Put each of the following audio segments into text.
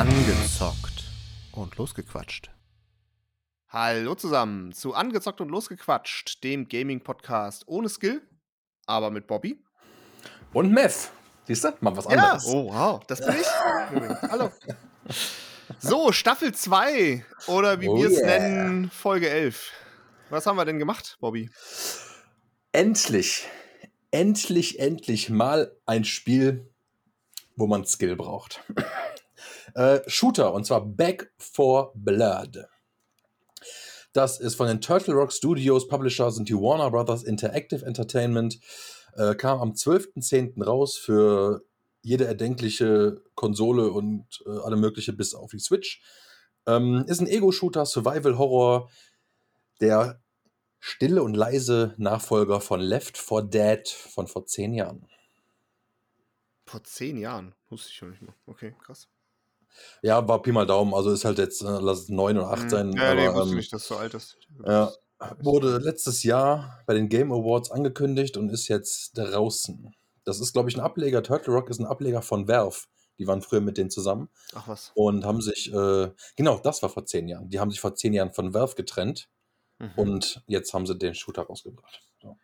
Angezockt und losgequatscht. Hallo zusammen zu Angezockt und losgequatscht, dem Gaming-Podcast ohne Skill, aber mit Bobby. Und Meth. Siehst du? Mal was Ja, anderes. oh wow, das bin ich. Hallo. So, Staffel 2 oder wie Oh wir es yeah. nennen, Folge 11. Was haben wir denn gemacht, Bobby? Endlich, endlich, endlich mal ein Spiel, wo man Skill braucht. Äh, Shooter, und zwar Back for Blood. Das ist von den Turtle Rock Studios, Publisher sind die Warner Brothers Interactive Entertainment, äh, kam am 12.10. raus für jede erdenkliche Konsole und äh, alle mögliche bis auf die Switch. Ähm, ist ein Ego-Shooter, Survival-Horror, der stille und leise Nachfolger von Left 4 Dead von vor zehn Jahren. Vor zehn Jahren. Wusste ich schon nicht mehr. Okay, krass. Ja, war Pi mal Daumen, also ist halt jetzt, äh, lass es neun oder acht Hm, sein. Ja, nee, aber, wusste ähm, nicht, dass du alt bist. ja, wurde letztes Jahr bei den Game Awards angekündigt und ist jetzt draußen. Das ist, glaube ich, ein Ableger. Turtle Rock ist ein Ableger von Valve. Die waren früher mit denen zusammen Ach was. und haben sich, äh, genau, das war vor zehn Jahren. Die haben sich vor zehn Jahren von Valve getrennt Mhm. und jetzt haben sie den Shooter rausgebracht. So.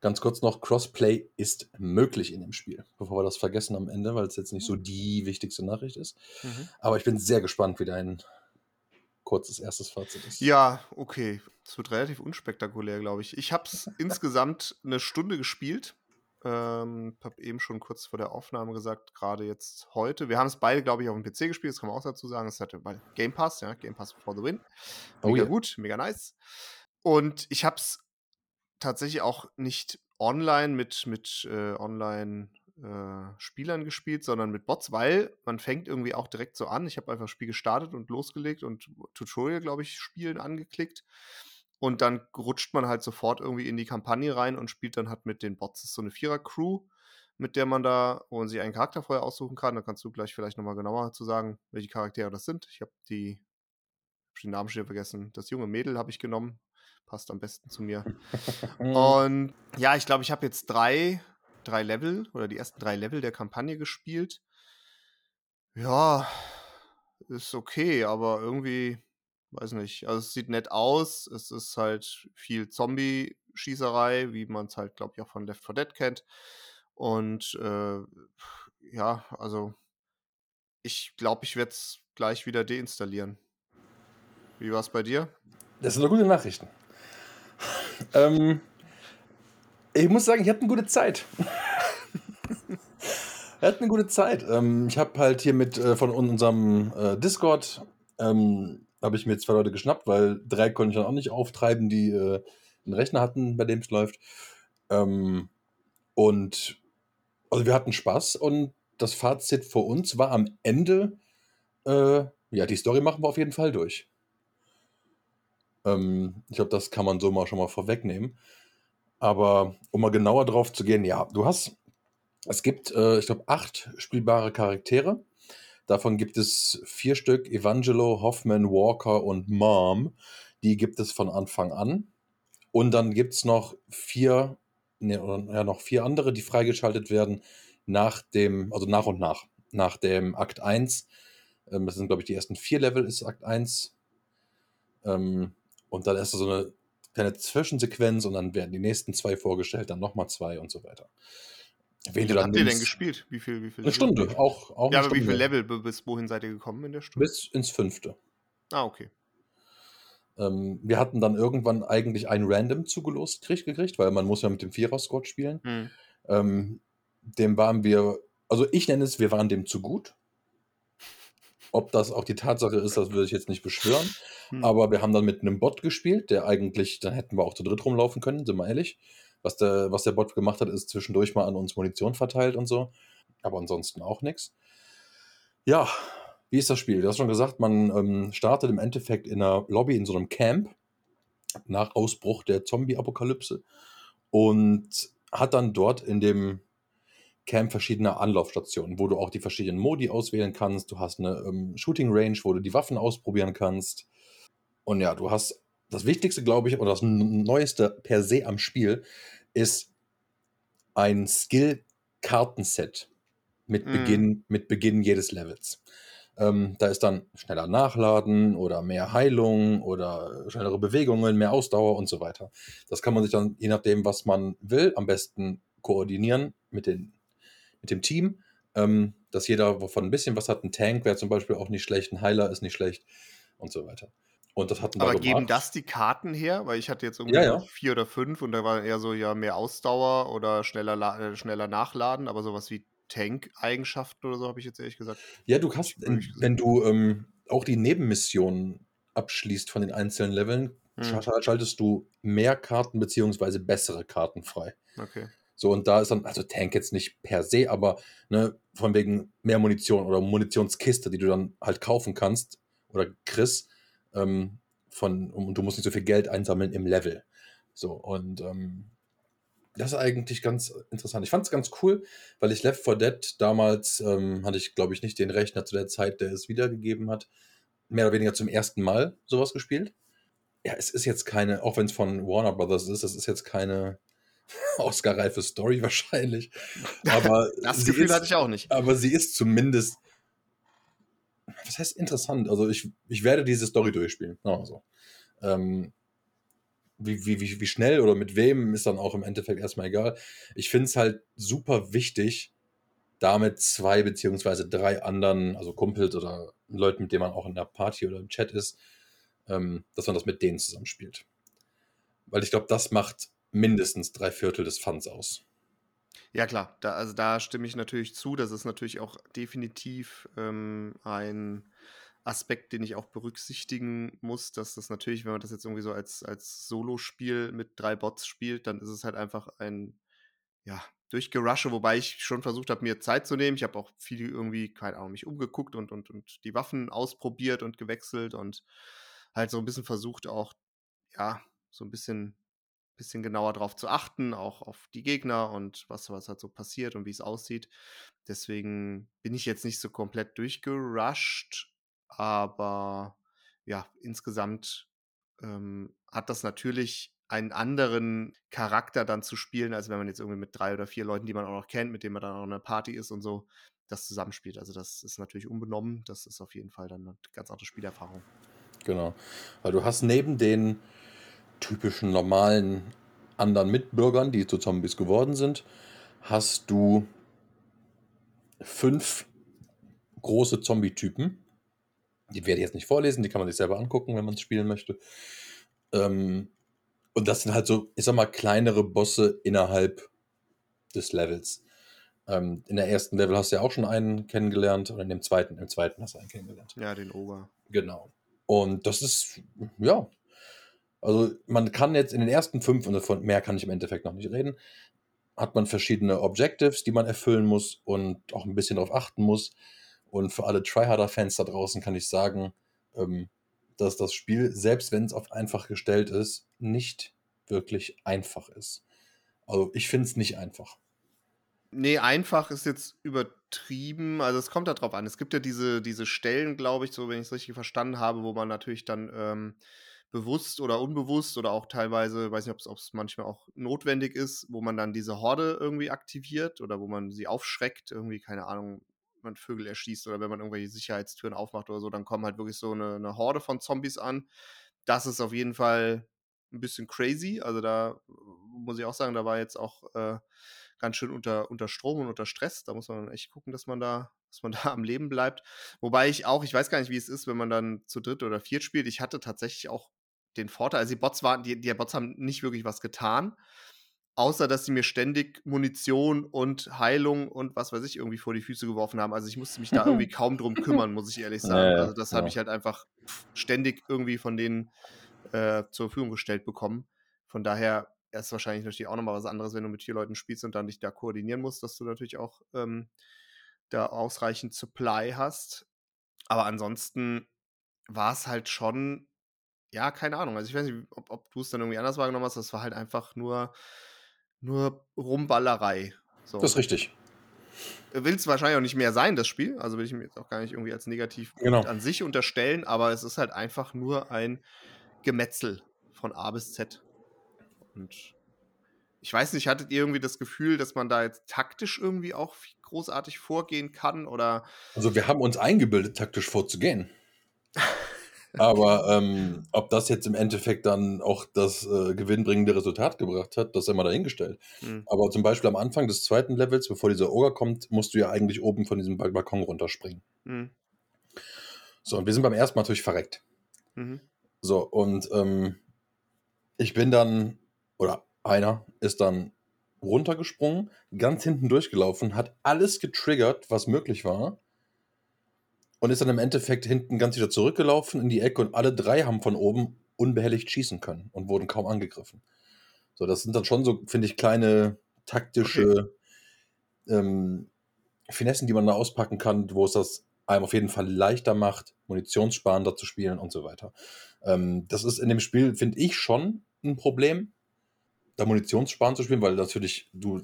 Ganz kurz noch, Crossplay ist möglich in dem Spiel, bevor wir das vergessen am Ende, weil es jetzt nicht so die wichtigste Nachricht ist. Mhm. Aber ich bin sehr gespannt, wie dein kurzes erstes Fazit ist. Ja, okay. Es wird relativ unspektakulär, glaube ich. Ich habe es insgesamt eine Stunde gespielt. Ähm, habe eben schon kurz vor der Aufnahme gesagt, gerade jetzt heute. Wir haben es beide, glaube ich, auf dem PC gespielt, das kann man auch dazu sagen. Es hatte bei Game Pass, ja, Game Pass for the win. Oh Mega ja. gut, mega nice. Und ich habe es tatsächlich auch nicht online mit, mit äh, Online-Spielern gespielt, sondern mit Bots, weil man fängt irgendwie auch direkt so an. Ich habe einfach das Spiel gestartet und losgelegt und Tutorial, glaube ich, spielen angeklickt. Und dann rutscht man halt sofort irgendwie in die Kampagne rein und spielt dann halt mit den Bots. Das ist so eine Vierer-Crew, mit der man da, man sich einen Charakter vorher aussuchen kann. Da kannst du gleich vielleicht nochmal genauer zu sagen, welche Charaktere das sind. Ich habe die, hab den Namen schon vergessen. Das junge Mädel habe ich genommen. Passt am besten zu mir. Und ja, ich glaube, ich habe jetzt drei, drei Level oder die ersten drei Level der Kampagne gespielt. Ja, ist okay, aber irgendwie, weiß nicht. Also es sieht nett aus. Es ist halt viel Zombie-Schießerei, wie man es halt, glaube ich, auch von Left 4 Dead kennt. Und äh, ja, also ich glaube, ich werde es gleich wieder deinstallieren. Wie war es bei dir? Das sind doch gute Nachrichten. Ähm, ich muss sagen, ich hatte eine gute Zeit. Wir hatten eine gute Zeit. Ähm, ich habe halt hier mit äh, von unserem äh, Discord ähm, habe ich mir zwei Leute geschnappt, weil drei konnte ich dann auch nicht auftreiben, die äh, einen Rechner hatten, bei dem es läuft. Ähm, und also wir hatten Spaß und das Fazit für uns war am Ende, äh, ja, die Story machen wir auf jeden Fall durch. Ähm, ich glaube, das kann man so mal schon mal vorwegnehmen. Aber um mal genauer drauf zu gehen, ja, du hast, es gibt, äh, ich glaube, acht spielbare Charaktere. Davon gibt es vier Stück, Evangelo, Hoffman, Walker und Mom. Die gibt es von Anfang an. Und dann gibt es noch vier, ne, oder, ja, noch vier andere, die freigeschaltet werden nach dem, also nach und nach, nach dem Akt 1. Ähm, das sind, glaube ich, die ersten vier Level ist Akt 1. Ähm, und dann ist so eine kleine Zwischensequenz und dann werden die nächsten zwei vorgestellt, dann nochmal zwei und so weiter. Wen Wie viel habt ihr denn gespielt? Wie viel, wie viel Eine Level? Stunde, auch, auch Ja, aber wie Stunde. viel Level bis wohin seid ihr gekommen in der Stunde? Bis ins fünfte. ah, okay. Ähm, wir hatten dann irgendwann eigentlich ein Random zugelost krieg, gekriegt, weil man muss ja mit dem Vierer-Squad spielen. Hm. Ähm, dem waren wir, also ich nenne es, wir waren dem zu gut. Ob das auch die Tatsache ist, das würde ich jetzt nicht beschwören. Hm. Aber wir haben dann mit einem Bot gespielt, der eigentlich, dann hätten wir auch zu dritt rumlaufen können, sind wir ehrlich. Was der, was der Bot gemacht hat, ist zwischendurch mal an uns Munition verteilt und so. Aber ansonsten auch nichts. Ja, wie ist das Spiel? Du hast schon gesagt, man ähm, startet im Endeffekt in einer Lobby in so einem Camp nach Ausbruch der Zombie-Apokalypse und hat dann dort in dem Camp verschiedene Anlaufstationen, wo du auch die verschiedenen Modi auswählen kannst. Du hast eine ähm, Shooting Range, wo du die Waffen ausprobieren kannst. Und ja, du hast das Wichtigste, glaube ich, oder das Neueste per se am Spiel ist ein Skill-Kartenset mit, Mhm. Beginn, mit Beginn jedes Levels. Ähm, da ist dann schneller Nachladen oder mehr Heilung oder schnellere Bewegungen, mehr Ausdauer und so weiter. Das kann man sich dann, je nachdem, was man will, am besten koordinieren mit, den, mit dem Team, ähm, dass jeder wovon ein bisschen was hat. Ein Tank wäre zum Beispiel auch nicht schlecht, ein Heiler ist nicht schlecht und so weiter. Und das hatten Aber wir geben gemacht. das die Karten her? Weil ich hatte jetzt irgendwie Ja, ja. vier oder fünf und da war eher so ja mehr Ausdauer oder schneller, äh, schneller nachladen, aber sowas wie Tank-Eigenschaften oder so habe ich jetzt ehrlich gesagt. Ja, du wirklich gesehen. wenn du ähm, auch die Nebenmissionen abschließt von den einzelnen Leveln, Hm. schal- schaltest du mehr Karten beziehungsweise bessere Karten frei. Okay. So, und da ist dann, also Tank jetzt nicht per se, aber ne, von wegen mehr Munition oder Munitionskiste, die du dann halt kaufen kannst oder kriegst, ähm, von, und du musst nicht so viel Geld einsammeln im Level. So, und ähm, das ist eigentlich ganz interessant. Ich fand es ganz cool, weil ich Left 4 Dead damals ähm, hatte ich, glaube ich, nicht den Rechner zu der Zeit, der es wiedergegeben hat, mehr oder weniger zum ersten Mal sowas gespielt. Ja, es ist jetzt keine, auch wenn es von Warner Brothers ist, es ist jetzt keine Oscar-reife Story wahrscheinlich. Aber Das sie Gefühl ist, hatte ich auch nicht. aber sie ist zumindest, was heißt interessant? Also ich, ich werde diese Story durchspielen. sagen wir mal so. Ähm, wie, wie, wie, wie schnell oder mit wem ist dann auch im Endeffekt erstmal egal. Ich finde es halt super wichtig, damit zwei beziehungsweise drei anderen, also Kumpels oder Leuten, mit denen man auch in der Party oder im Chat ist, ähm, dass man das mit denen zusammenspielt. Weil ich glaube, das macht mindestens drei Viertel des Funds aus. Ja, klar, da, also da stimme ich natürlich zu. Das ist natürlich auch definitiv ähm, ein Aspekt, den ich auch berücksichtigen muss, dass das natürlich, wenn man das jetzt irgendwie so als, als Solo-Spiel mit drei Bots spielt, dann ist es halt einfach ein, ja, Durchgerusche, wobei ich schon versucht habe, mir Zeit zu nehmen. Ich habe auch viel irgendwie, keine Ahnung, mich umgeguckt und, und, und die Waffen ausprobiert und gewechselt und halt so ein bisschen versucht auch, ja, so ein bisschen bisschen genauer drauf zu achten, auch auf die Gegner und was, was halt so passiert und wie es aussieht. Deswegen bin ich jetzt nicht so komplett durchgerusht, aber ja, insgesamt ähm, hat das natürlich einen anderen Charakter dann zu spielen, als wenn man jetzt irgendwie mit drei oder vier Leuten, die man auch noch kennt, mit denen man dann auch in einer Party ist und so, das zusammenspielt. Also das ist natürlich unbenommen. Das ist auf jeden Fall dann eine ganz andere Spielerfahrung. Genau. Weil du hast neben den typischen normalen anderen Mitbürgern, die zu Zombies geworden sind, hast du fünf große Zombie-Typen. Die werde ich jetzt nicht vorlesen, die kann man sich selber angucken, wenn man es spielen möchte. Ähm, und das sind halt so, ich sag mal, kleinere Bosse innerhalb des Levels. Ähm, in der ersten Level hast du ja auch schon einen kennengelernt und in dem zweiten, im zweiten hast du einen kennengelernt. Ja, den Oger. Genau. Und das ist, ja, also man kann jetzt in den ersten fünf, und von mehr kann ich im Endeffekt noch nicht reden, hat man verschiedene Objectives, die man erfüllen muss und auch ein bisschen darauf achten muss. Und für alle Tryharder-Fans da draußen kann ich sagen, ähm, dass das Spiel, selbst wenn es auf einfach gestellt ist, nicht wirklich einfach ist. Also ich finde es nicht einfach. Nee, einfach ist jetzt übertrieben. Also es kommt darauf an. Es gibt ja diese, diese Stellen, glaube ich, so wenn ich es richtig verstanden habe, wo man natürlich dann ähm, bewusst oder unbewusst oder auch teilweise, weiß nicht, ob es manchmal auch notwendig ist, wo man dann diese Horde irgendwie aktiviert oder wo man sie aufschreckt, irgendwie, keine Ahnung, man Vögel erschießt oder wenn man irgendwelche Sicherheitstüren aufmacht oder so, dann kommen halt wirklich so eine, eine Horde von Zombies an. Das ist auf jeden Fall ein bisschen crazy. Also da muss ich auch sagen, da war jetzt auch äh, ganz schön unter, unter Strom und unter Stress. Da muss man echt gucken, dass man da, dass man da am Leben bleibt. Wobei ich auch, ich weiß gar nicht, wie es ist, wenn man dann zu dritt oder viert spielt. Ich hatte tatsächlich auch den Vorteil, also die Bots waren, die, die Bots haben nicht wirklich was getan, außer dass sie mir ständig Munition und Heilung und was weiß ich irgendwie vor die Füße geworfen haben. Also ich musste mich da irgendwie kaum drum kümmern, muss ich ehrlich sagen. Ja, ja, also das habe ja. ich halt einfach ständig irgendwie von denen äh, zur Verfügung gestellt bekommen. Von daher ist wahrscheinlich natürlich auch nochmal was anderes, wenn du mit vier Leuten spielst und dann dich da koordinieren musst, dass du natürlich auch ähm, da ausreichend Supply hast. Aber ansonsten war es halt schon, ja, keine Ahnung. Also ich weiß nicht, ob, ob du es dann irgendwie anders wahrgenommen hast. Das war halt einfach nur, nur Rumballerei. So. Das ist richtig. Will es wahrscheinlich auch nicht mehr sein, das Spiel. Also will ich mir jetzt auch gar nicht irgendwie als negativ Genau. an sich unterstellen, aber es ist halt einfach nur ein Gemetzel von A bis Z. Und ich weiß nicht, hattet ihr irgendwie das Gefühl, dass man da jetzt taktisch irgendwie auch großartig vorgehen kann oder Also, wir haben uns eingebildet, taktisch vorzugehen. Aber, ähm, ob das jetzt im Endeffekt dann auch das, äh, gewinnbringende Resultat gebracht hat, das sei mal dahingestellt. Mhm. Aber zum Beispiel am Anfang des zweiten Levels, bevor dieser Ogre kommt, musst du ja eigentlich oben von diesem Ba Balkon runterspringen. Mhm. So, und wir sind beim ersten Mal natürlich verreckt. Mhm. So, und, ähm, ich bin dann oder einer ist dann runtergesprungen, ganz hinten durchgelaufen, hat alles getriggert, was möglich war und ist dann im Endeffekt hinten ganz wieder zurückgelaufen in die Ecke und alle drei haben von oben unbehelligt schießen können und wurden kaum angegriffen. So, das sind dann schon so, finde ich, kleine taktische ähm, Finessen, die man da auspacken kann, wo es das einem auf jeden Fall leichter macht, munitionssparender zu spielen und so weiter. Ähm, das ist in dem Spiel, finde ich, schon ein Problem, da Munitionssparend zu spielen, weil natürlich du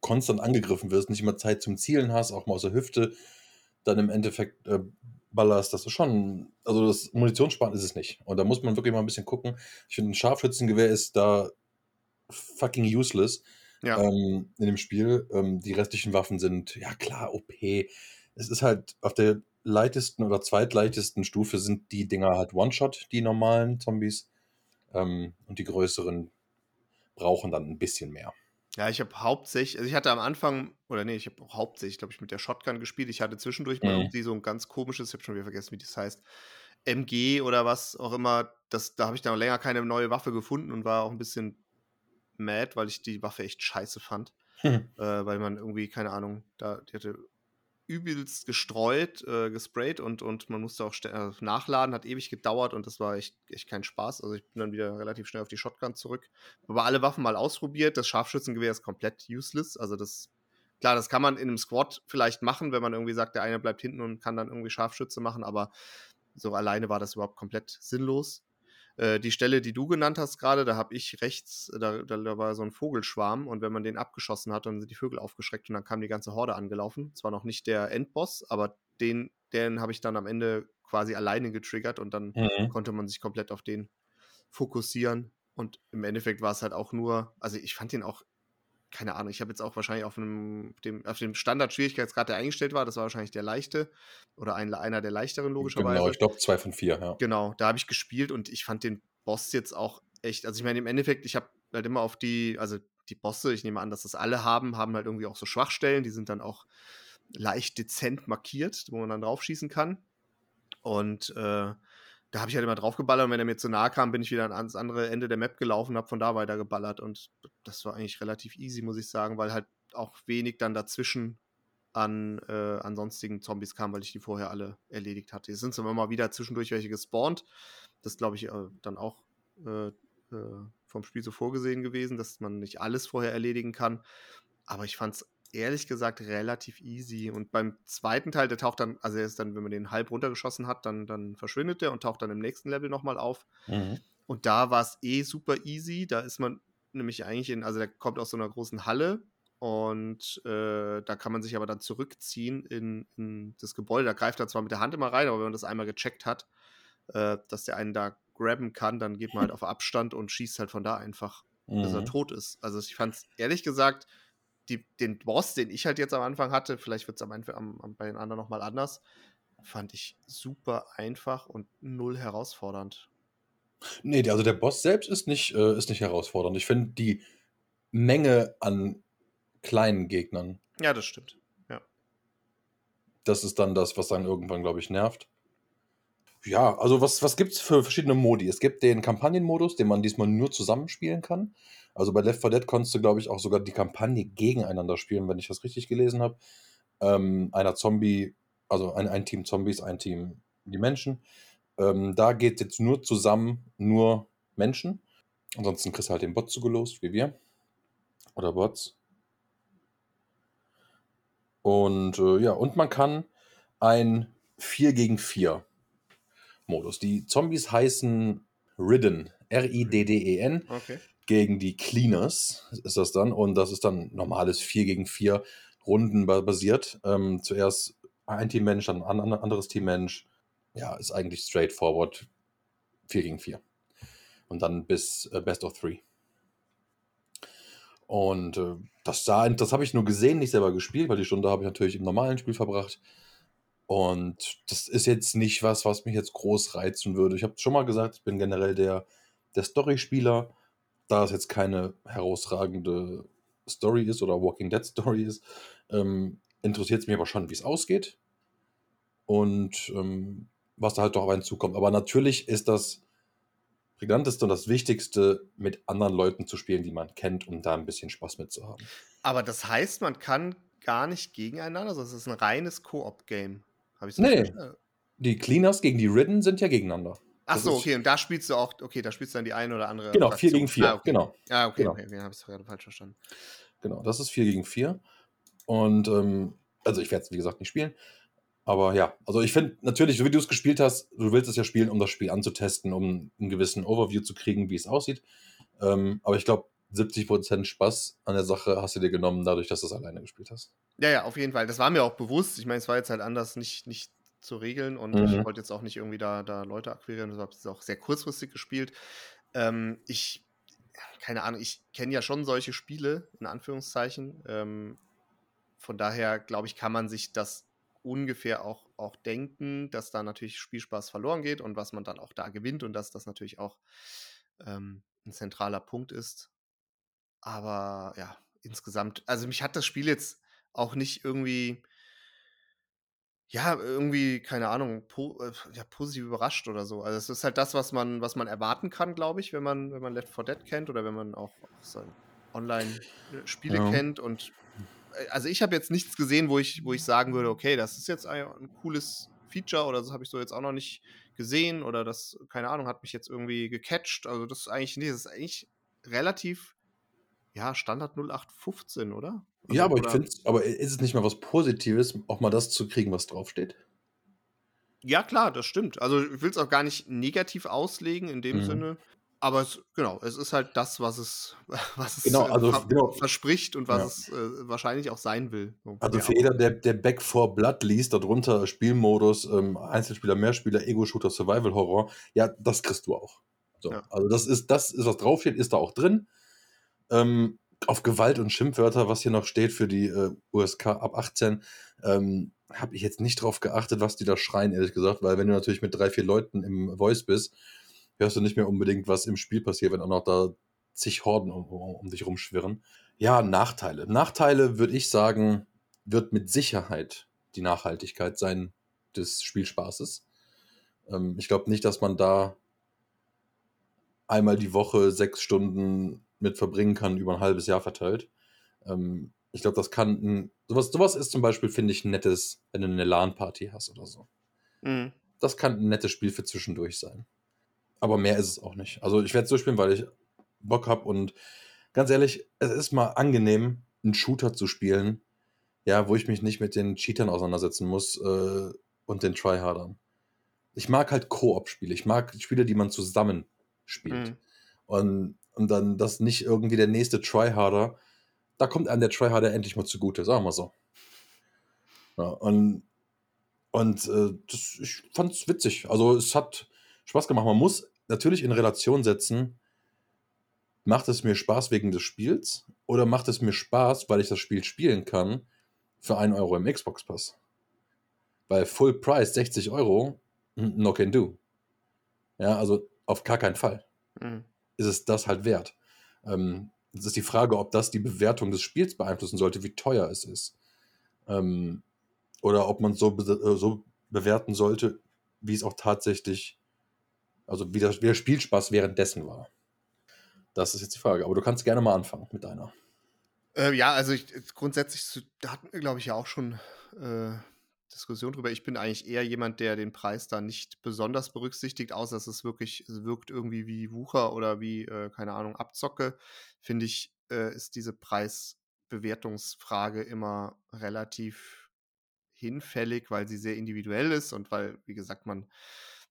konstant angegriffen wirst, nicht immer Zeit zum Zielen hast, auch mal aus der Hüfte dann im Endeffekt äh, ballerst, das ist schon, also das Munitionssparen ist es nicht. Und da muss man wirklich mal ein bisschen gucken. Ich finde, ein Scharfschützengewehr ist da fucking useless Ja. ähm, in dem Spiel. Ähm, die restlichen Waffen sind, ja klar, OP. Es ist halt auf der leichtesten oder zweitleichtesten Stufe sind die Dinger halt One-Shot, die normalen Zombies. Ähm, und die größeren brauchen dann ein bisschen mehr. Ja, ich habe hauptsächlich, also ich hatte am Anfang, oder nee, ich habe hauptsächlich, glaube ich, mit der Shotgun gespielt. Ich hatte zwischendurch mal Mhm. irgendwie so ein ganz komisches, ich habe schon wieder vergessen, wie das heißt, MG oder was auch immer. Das, da habe ich dann länger keine neue Waffe gefunden und war auch ein bisschen mad, weil ich die Waffe echt scheiße fand. Hm. Äh, weil man irgendwie, keine Ahnung, da, die hatte übelst gestreut, äh, gesprayt und, und man musste auch äh, nachladen, hat ewig gedauert und das war echt, echt kein Spaß. Also ich bin dann wieder relativ schnell auf die Shotgun zurück. Aber alle Waffen mal ausprobiert. Das Scharfschützengewehr ist komplett useless. Also das, klar, das kann man in einem Squad vielleicht machen, wenn man irgendwie sagt, der eine bleibt hinten und kann dann irgendwie Scharfschütze machen, aber so alleine war das überhaupt komplett sinnlos. Äh, die Stelle, die du genannt hast gerade, da habe ich rechts, da, da, da war so ein Vogelschwarm und wenn man den abgeschossen hat, dann sind die Vögel aufgeschreckt und dann kam die ganze Horde angelaufen. Zwar noch nicht der Endboss, aber den, den habe ich dann am Ende quasi alleine getriggert und dann Mhm. konnte man sich komplett auf den fokussieren. Und im Endeffekt war es halt auch nur, also ich fand den auch, keine Ahnung, ich habe jetzt auch wahrscheinlich auf, einem, dem, auf dem Standard-Schwierigkeitsgrad, der eingestellt war, das war wahrscheinlich der leichte oder ein, einer der leichteren logischerweise. Genau, ich glaube zwei von vier, ja. Genau, da habe ich gespielt und ich fand den Boss jetzt auch echt, also ich meine, im Endeffekt, ich habe halt immer auf die, also die Bosse, ich nehme an, dass das alle haben, haben halt irgendwie auch so Schwachstellen, die sind dann auch leicht dezent markiert, wo man dann draufschießen kann. Und äh, da habe ich halt immer draufgeballert und wenn er mir zu nahe kam, bin ich wieder ans andere Ende der Map gelaufen, habe von da weiter geballert und das war eigentlich relativ easy, muss ich sagen, weil halt auch wenig dann dazwischen an, äh, an sonstigen Zombies kam, weil ich die vorher alle erledigt hatte. Es sind immer mal wieder zwischendurch welche gespawnt. Das glaube ich äh, dann auch äh, äh, vom Spiel so vorgesehen gewesen, dass man nicht alles vorher erledigen kann. Aber ich fand es ehrlich gesagt relativ easy. Und beim zweiten Teil, der taucht dann, also er ist dann, wenn man den halb runtergeschossen hat, dann, dann verschwindet der und taucht dann im nächsten Level nochmal auf. Mhm. Und da war es eh super easy. Da ist man nämlich eigentlich in, also der kommt aus so einer großen Halle und äh, da kann man sich aber dann zurückziehen in, in das Gebäude. Da greift er zwar mit der Hand immer rein, aber wenn man das einmal gecheckt hat, äh, dass der einen da grabben kann, dann geht man halt auf Abstand und schießt halt von da einfach, bis er Mhm. tot ist. Also ich fand es ehrlich gesagt, die, den Boss, den ich halt jetzt am Anfang hatte, vielleicht wird es am, Anf- am, bei den anderen nochmal anders, fand ich super einfach und null herausfordernd. Nee, also der Boss selbst ist nicht, äh, ist nicht herausfordernd. Ich finde die Menge an kleinen Gegnern, Ja, das stimmt. Ja. das ist dann das, was dann irgendwann, glaube ich, nervt. Ja, also was, was gibt es für verschiedene Modi? Es gibt den Kampagnenmodus, den man diesmal nur zusammenspielen kann. Also bei Left 4 Dead konntest du, glaube ich, auch sogar die Kampagne gegeneinander spielen, wenn ich das richtig gelesen habe. Ähm, einer Zombie, also ein, ein Team Zombies, ein Team die Menschen. Ähm, da geht jetzt nur zusammen nur Menschen. Ansonsten kriegst du halt den Bot zugelost, wie wir. Oder Bots. Und äh, ja, und man kann ein 4 gegen 4 Modus. Die Zombies heißen Ridden, R-I-D-D-E-N, Okay. gegen die Cleaners ist das dann. Und das ist dann normales 4 gegen 4 Runden ba- basiert. Ähm, zuerst ein Teammensch, dann ein an- anderes Teammensch. Ja, ist eigentlich straightforward 4 gegen 4. Und dann bis äh, Best of 3. Und äh, das sah, das habe ich nur gesehen, nicht selber gespielt, weil die Stunde habe ich natürlich im normalen Spiel verbracht. Und das ist jetzt nicht was, was mich jetzt groß reizen würde. Ich habe schon mal gesagt, ich bin generell der, der Story-Spieler. Da es jetzt keine herausragende Story ist oder Walking Dead Story ist, ähm, interessiert es mich aber schon, wie es ausgeht. Und ähm, was da halt doch auf einen zukommt. Aber natürlich ist das prägnanteste und das Wichtigste, mit anderen Leuten zu spielen, die man kennt, um da ein bisschen Spaß mit zu haben. Aber das heißt, man kann gar nicht gegeneinander, also es ist ein reines Koop-Game. Habe ich so nee, die Cleaners gegen die Ridden sind ja gegeneinander. Ach so, okay, und da spielst du auch, okay, da spielst du dann die eine oder andere. Genau, 4 gegen 4, ah, okay. genau. Ah, okay, genau. okay, okay habe ich es gerade falsch verstanden. Genau, das ist 4 gegen 4. Und, ähm, also ich werde es, wie gesagt, nicht spielen. Aber ja, also ich finde natürlich, so wie du es gespielt hast, du willst es ja spielen, um das Spiel anzutesten, um einen gewissen Overview zu kriegen, wie es aussieht. Ähm, aber ich glaube, 70% Spaß an der Sache hast du dir genommen, dadurch, dass du es alleine gespielt hast. Ja, ja, auf jeden Fall. Das war mir auch bewusst. Ich meine, es war jetzt halt anders nicht, nicht zu regeln und mhm. ich wollte jetzt auch nicht irgendwie da, da Leute akquirieren. Ich habe es auch sehr kurzfristig gespielt. Ähm, ich, keine Ahnung, ich kenne ja schon solche Spiele, in Anführungszeichen. Ähm, von daher, glaube ich, kann man sich das ungefähr auch, auch denken, dass da natürlich Spielspaß verloren geht und was man dann auch da gewinnt und dass das natürlich auch ähm, ein zentraler Punkt ist. Aber ja, insgesamt, also mich hat das Spiel jetzt auch nicht irgendwie, ja, irgendwie, keine Ahnung, po, äh, ja, positiv überrascht oder so. Also es ist halt das, was man, was man erwarten kann, glaube ich, wenn man, wenn man Left 4 Dead kennt oder wenn man auch, auch so Online-Spiele ja. kennt und äh, also ich habe jetzt nichts gesehen, wo ich, wo ich sagen würde, okay, das ist jetzt ein, ein cooles Feature oder das habe ich so jetzt auch noch nicht gesehen oder das, keine Ahnung, hat mich jetzt irgendwie gecatcht. Also das ist eigentlich, nee, das ist eigentlich relativ, ja, Standard 0815, oder? Also, ja, aber oder? ich finde, aber ist es nicht mal was Positives, auch mal das zu kriegen, was draufsteht? Ja, klar, das stimmt. Also ich will es auch gar nicht negativ auslegen in dem mhm. Sinne. Aber es, genau, es ist halt das, was es, was es genau, also, ver genau. verspricht und was ja. es äh, wahrscheinlich auch sein will. Also für jeder, der, der Back 4 Blood liest, darunter Spielmodus, ähm, Einzelspieler, Mehrspieler, Ego-Shooter, Survival-Horror, ja, das kriegst du auch. So, ja. Also das ist, das ist, was draufsteht, ist da auch drin. Ähm, auf Gewalt und Schimpfwörter, was hier noch steht für die äh, USK ab 18, ähm, habe ich jetzt nicht drauf geachtet, was die da schreien, ehrlich gesagt, weil wenn du natürlich mit drei, vier Leuten im Voice bist, hörst du nicht mehr unbedingt, was im Spiel passiert, wenn auch noch da zig Horden um, um, um dich rumschwirren. Ja, Nachteile. Nachteile würde ich sagen, wird mit Sicherheit die Nachhaltigkeit sein des Spielspaßes. Ähm, ich glaube nicht, dass man da einmal die Woche sechs Stunden mit verbringen kann, über ein halbes Jahr verteilt. Ähm, ich glaube, das kann ein, sowas, sowas ist zum Beispiel, finde ich, ein nettes, wenn du eine LAN-Party hast oder so. Mhm. Das kann ein nettes Spiel für zwischendurch sein. Aber mehr ist es auch nicht. Also ich werde es so spielen, weil ich Bock habe und ganz ehrlich, es ist mal angenehm, einen Shooter zu spielen, ja, wo ich mich nicht mit den Cheatern auseinandersetzen muss äh, und den Tryhardern. Ich mag halt Koop-Spiele. Ich mag Spiele, die man zusammen spielt. Mhm. Und, und dann das nicht irgendwie der nächste Tryharder. Da kommt einem der Tryharder endlich mal zugute, sagen wir so. Ja, und und äh, das, ich fand es witzig. Also es hat Spaß gemacht. Man muss natürlich in Relation setzen, macht es mir Spaß wegen des Spiels oder macht es mir Spaß, weil ich das Spiel spielen kann für 1 Euro im Xbox Pass? Weil Full Price 60 Euro, no can do. Ja, also auf gar keinen Fall. Mhm. Ist es das halt wert. Ähm, es ist die Frage, ob das die Bewertung des Spiels beeinflussen sollte, wie teuer es ist. Ähm, oder ob man es so, be so bewerten sollte, wie es auch tatsächlich also wie, das, wie der Spielspaß währenddessen war. Das ist jetzt die Frage. Aber du kannst gerne mal anfangen mit deiner. Äh, ja, also ich, grundsätzlich, da hatten wir, glaube ich, ja auch schon äh, Diskussion drüber. Ich bin eigentlich eher jemand, der den Preis da nicht besonders berücksichtigt, außer dass es wirklich, es wirkt irgendwie wie Wucher oder wie, äh, keine Ahnung, Abzocke. Finde ich, äh, ist diese Preisbewertungsfrage immer relativ hinfällig, weil sie sehr individuell ist und weil, wie gesagt, man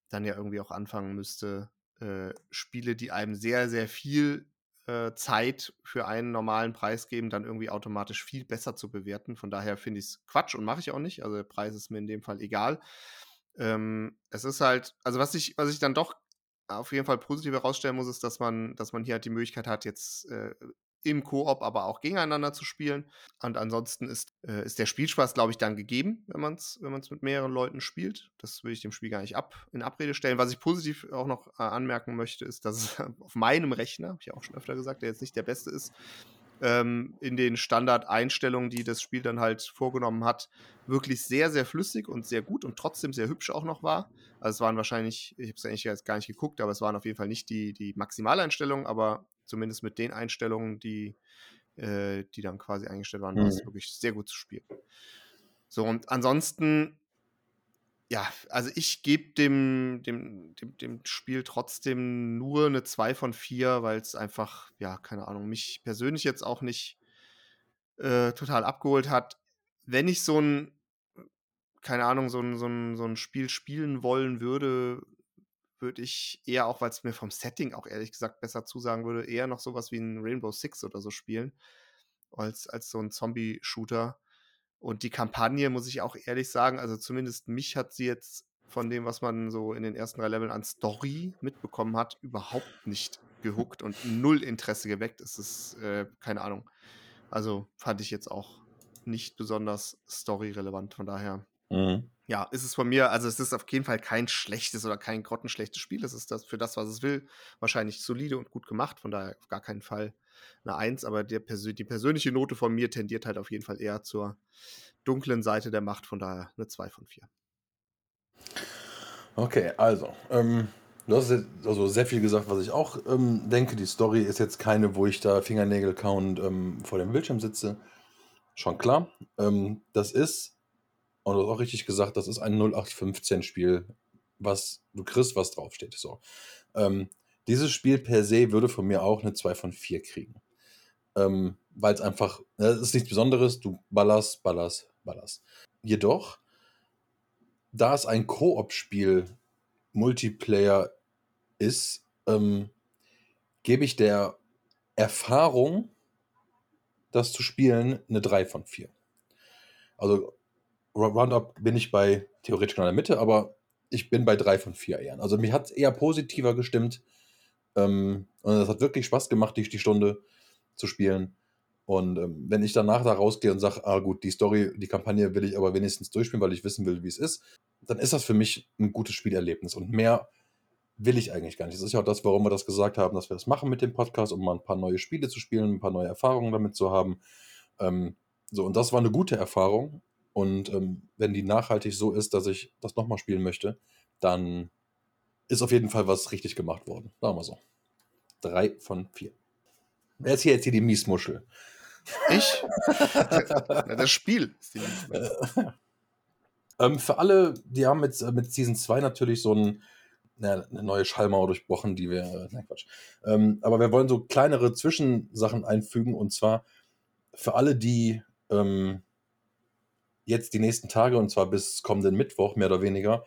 dann ja irgendwie auch anfangen müsste, äh, Spiele, die einem sehr, sehr viel äh, Zeit für einen normalen Preis geben, dann irgendwie automatisch viel besser zu bewerten. Von daher finde ich es Quatsch und mache ich auch nicht. Also der Preis ist mir in dem Fall egal. Ähm, es ist halt, also was ich, was ich dann doch auf jeden Fall positiv herausstellen muss, ist, dass man, dass man hier halt die Möglichkeit hat, jetzt äh, im Koop, aber auch gegeneinander zu spielen. Und ansonsten ist, äh, ist der Spielspaß, glaube ich, dann gegeben, wenn man es wenn mit mehreren Leuten spielt. Das will ich dem Spiel gar nicht ab, in Abrede stellen. Was ich positiv auch noch äh, anmerken möchte, ist, dass es auf meinem Rechner, habe ich ja auch schon öfter gesagt, der jetzt nicht der beste ist, ähm, in den Standardeinstellungen, die das Spiel dann halt vorgenommen hat, wirklich sehr, sehr flüssig und sehr gut und trotzdem sehr hübsch auch noch war. Also es waren wahrscheinlich, ich habe es eigentlich gar nicht geguckt, aber es waren auf jeden Fall nicht die, die Maximaleinstellungen, aber zumindest mit den Einstellungen, die, äh, die dann quasi eingestellt waren, war es mhm. wirklich sehr gut zu spielen. So, und ansonsten, ja, also ich gebe dem, dem, dem, dem Spiel trotzdem nur eine 2 von 4, weil es einfach, ja, keine Ahnung, mich persönlich jetzt auch nicht äh, total abgeholt hat. Wenn ich so ein, keine Ahnung, so ein, so ein, so ein Spiel spielen wollen würde, würde ich eher, auch weil es mir vom Setting auch ehrlich gesagt besser zusagen würde, eher noch sowas wie ein Rainbow Six oder so spielen, als, als so ein Zombie-Shooter. Und die Kampagne, muss ich auch ehrlich sagen, also zumindest mich hat sie jetzt von dem, was man so in den ersten drei Leveln an Story mitbekommen hat, überhaupt nicht gehuckt und null Interesse geweckt. Es ist, äh, keine Ahnung. Also fand ich jetzt auch nicht besonders storyrelevant. Von daher Mhm. Ja, ist es von mir, also es ist auf jeden Fall kein schlechtes oder kein grottenschlechtes Spiel. Es ist das für das, was es will, wahrscheinlich solide und gut gemacht. Von daher auf gar keinen Fall eine Eins, aber der, die persönliche Note von mir tendiert halt auf jeden Fall eher zur dunklen Seite der Macht. Von daher eine 2 von 4. Okay, also, ähm, du hast also sehr viel gesagt, was ich auch ähm, denke. Die Story ist jetzt keine, wo ich da Fingernägel kauend ähm, vor dem Bildschirm sitze. Schon klar. Ähm, das ist und du hast auch richtig gesagt, das ist ein 0815-Spiel, was du kriegst, was draufsteht. So. Ähm, dieses Spiel per se würde von mir auch eine 2 von 4 kriegen. Ähm, Weil es einfach, ne, es ist nichts Besonderes, du ballerst, ballerst, ballerst. Jedoch, da es ein Koop-Spiel Multiplayer ist, ähm, gebe ich der Erfahrung, das zu spielen, eine 3 von 4. Also Roundup bin ich bei theoretisch in der Mitte, aber ich bin bei drei von vier Ehren. Also mich hat es eher positiver gestimmt. Ähm, und es hat wirklich Spaß gemacht, die, die Stunde zu spielen. Und ähm, wenn ich danach da rausgehe und sage, ah gut, die Story, die Kampagne will ich aber wenigstens durchspielen, weil ich wissen will, wie es ist, dann ist das für mich ein gutes Spielerlebnis. Und mehr will ich eigentlich gar nicht. Das ist ja auch das, warum wir das gesagt haben, dass wir das machen mit dem Podcast, um mal ein paar neue Spiele zu spielen, ein paar neue Erfahrungen damit zu haben. Ähm, so, und das war eine gute Erfahrung. Und ähm, wenn die nachhaltig so ist, dass ich das nochmal spielen möchte, dann ist auf jeden Fall was richtig gemacht worden. Sagen wir so. Drei von vier. Wer ist hier jetzt hier die Miesmuschel? Ich? das Spiel ist die Miesmuschel. ähm, für alle, die haben mit, mit Season 2 natürlich so ein, na, eine neue Schallmauer durchbrochen, die wir. Äh, nein, Quatsch. Ähm, aber wir wollen so kleinere Zwischensachen einfügen und zwar für alle, die ähm, jetzt die nächsten Tage, und zwar bis kommenden Mittwoch mehr oder weniger,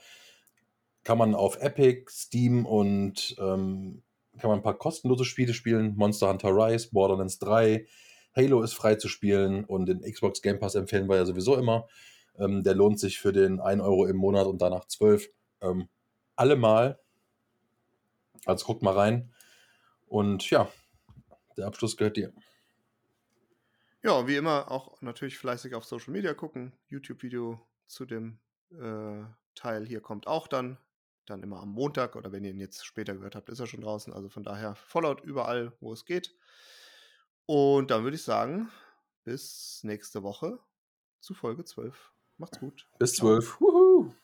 kann man auf Epic, Steam und ähm, kann man ein paar kostenlose Spiele spielen. Monster Hunter Rise, Borderlands 3, Halo ist frei zu spielen und den Xbox Game Pass empfehlen wir ja sowieso immer. Ähm, der lohnt sich für den 1 Euro im Monat und danach 12. Ähm, allemal. Also guckt mal rein. Und ja, der Abschluss gehört dir. Ja, wie immer auch natürlich fleißig auf Social Media gucken. YouTube-Video zu dem äh, Teil hier kommt auch dann. Dann immer am Montag oder wenn ihr ihn jetzt später gehört habt, ist er schon draußen. Also von daher Followt überall, wo es geht. Und dann würde ich sagen, bis nächste Woche zu Folge 12. Macht's gut. Bis 12. Wuhu.